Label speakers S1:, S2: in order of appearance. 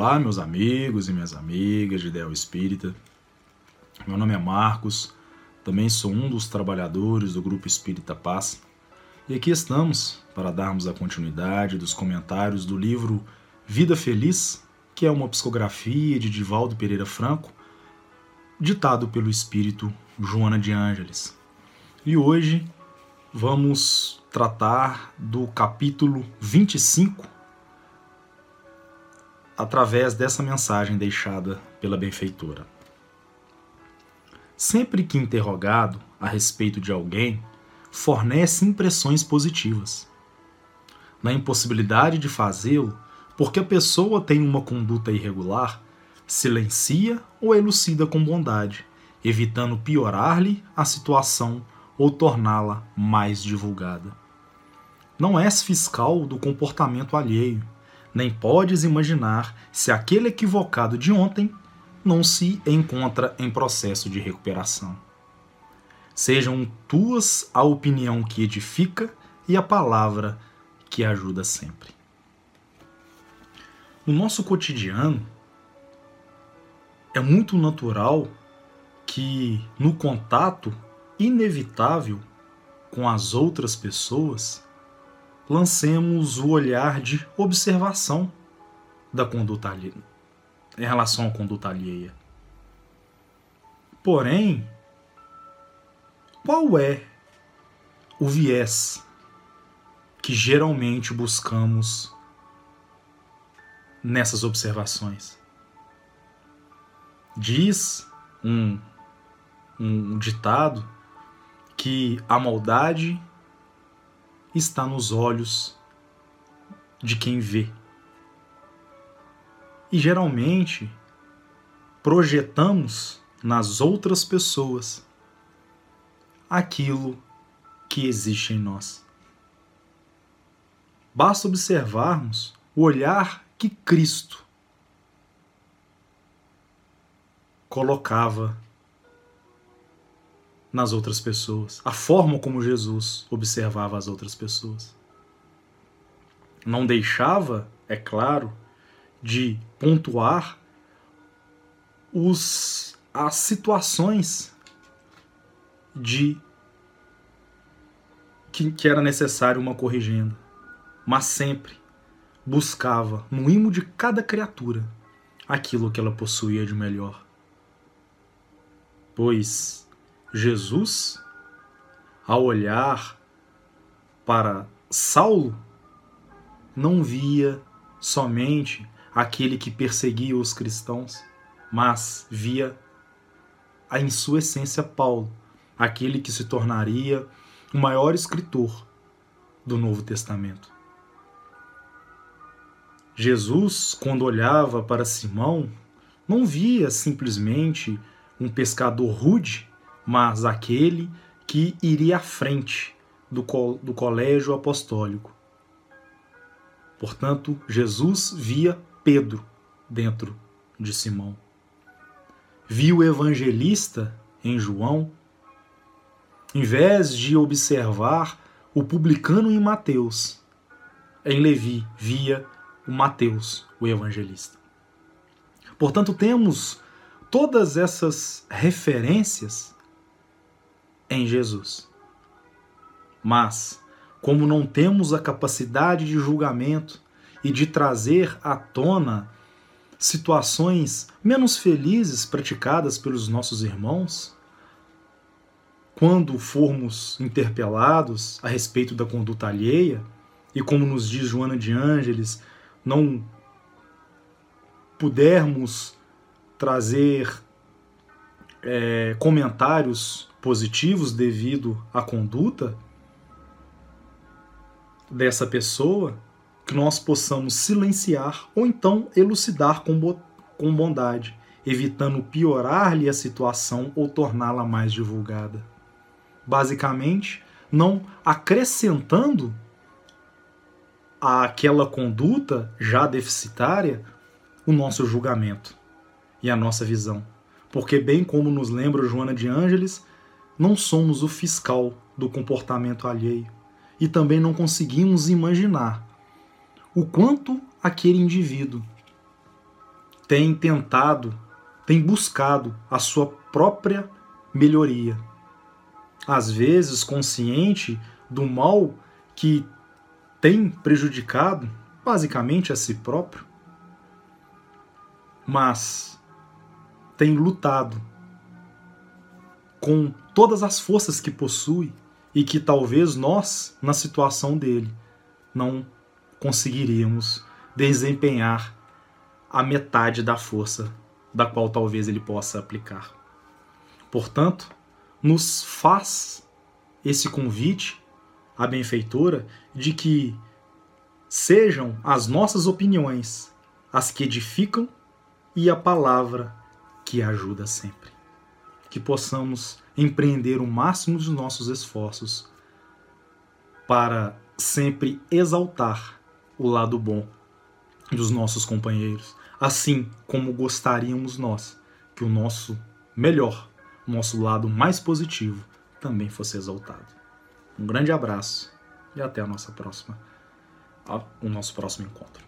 S1: Olá, meus amigos e minhas amigas de Ideal Espírita. Meu nome é Marcos, também sou um dos trabalhadores do Grupo Espírita Paz. E aqui estamos para darmos a continuidade dos comentários do livro Vida Feliz, que é uma psicografia de Divaldo Pereira Franco, ditado pelo espírito Joana de Ângeles. E hoje vamos tratar do capítulo 25 através dessa mensagem deixada pela benfeitora. Sempre que interrogado a respeito de alguém, fornece impressões positivas. Na impossibilidade de fazê-lo, porque a pessoa tem uma conduta irregular, silencia ou elucida com bondade, evitando piorar-lhe a situação ou torná-la mais divulgada. Não és fiscal do comportamento alheio, nem podes imaginar se aquele equivocado de ontem não se encontra em processo de recuperação. Sejam tuas a opinião que edifica e a palavra que ajuda sempre. No nosso cotidiano, é muito natural que no contato inevitável com as outras pessoas lancemos o olhar de observação da conduta alheia, em relação à conduta alheia. Porém, qual é o viés que geralmente buscamos nessas observações? Diz um, um ditado que a maldade está nos olhos de quem vê. E geralmente projetamos nas outras pessoas aquilo que existe em nós. Basta observarmos o olhar que Cristo colocava nas outras pessoas, a forma como Jesus observava as outras pessoas. Não deixava, é claro, de pontuar os, as situações de que, que era necessário uma corrigenda, mas sempre buscava no imo de cada criatura aquilo que ela possuía de melhor. Pois Jesus, ao olhar para Saulo, não via somente aquele que perseguia os cristãos, mas via em sua essência Paulo, aquele que se tornaria o maior escritor do Novo Testamento. Jesus, quando olhava para Simão, não via simplesmente um pescador rude mas aquele que iria à frente do, co do colégio apostólico. Portanto, Jesus via Pedro dentro de Simão. Viu o evangelista em João, em vez de observar o publicano em Mateus, em Levi via o Mateus, o evangelista. Portanto, temos todas essas referências em Jesus. Mas, como não temos a capacidade de julgamento e de trazer à tona situações menos felizes praticadas pelos nossos irmãos, quando formos interpelados a respeito da conduta alheia, e como nos diz Joana de Ângeles, não pudermos trazer é, comentários positivos devido à conduta dessa pessoa, que nós possamos silenciar ou então elucidar com, com bondade, evitando piorar-lhe a situação ou torná-la mais divulgada. Basicamente, não acrescentando àquela conduta já deficitária o nosso julgamento e a nossa visão. Porque, bem como nos lembra Joana de Ângeles, não somos o fiscal do comportamento alheio e também não conseguimos imaginar o quanto aquele indivíduo tem tentado, tem buscado a sua própria melhoria. Às vezes consciente do mal que tem prejudicado basicamente a si próprio, mas tem lutado com todas as forças que possui e que talvez nós, na situação dele, não conseguiríamos desempenhar a metade da força da qual talvez ele possa aplicar. Portanto, nos faz esse convite à benfeitora de que sejam as nossas opiniões as que edificam e a palavra que ajuda sempre. Que possamos empreender o máximo dos nossos esforços para sempre exaltar o lado bom dos nossos companheiros, assim como gostaríamos nós que o nosso melhor, o nosso lado mais positivo também fosse exaltado. Um grande abraço e até a nossa próxima, o nosso próximo encontro.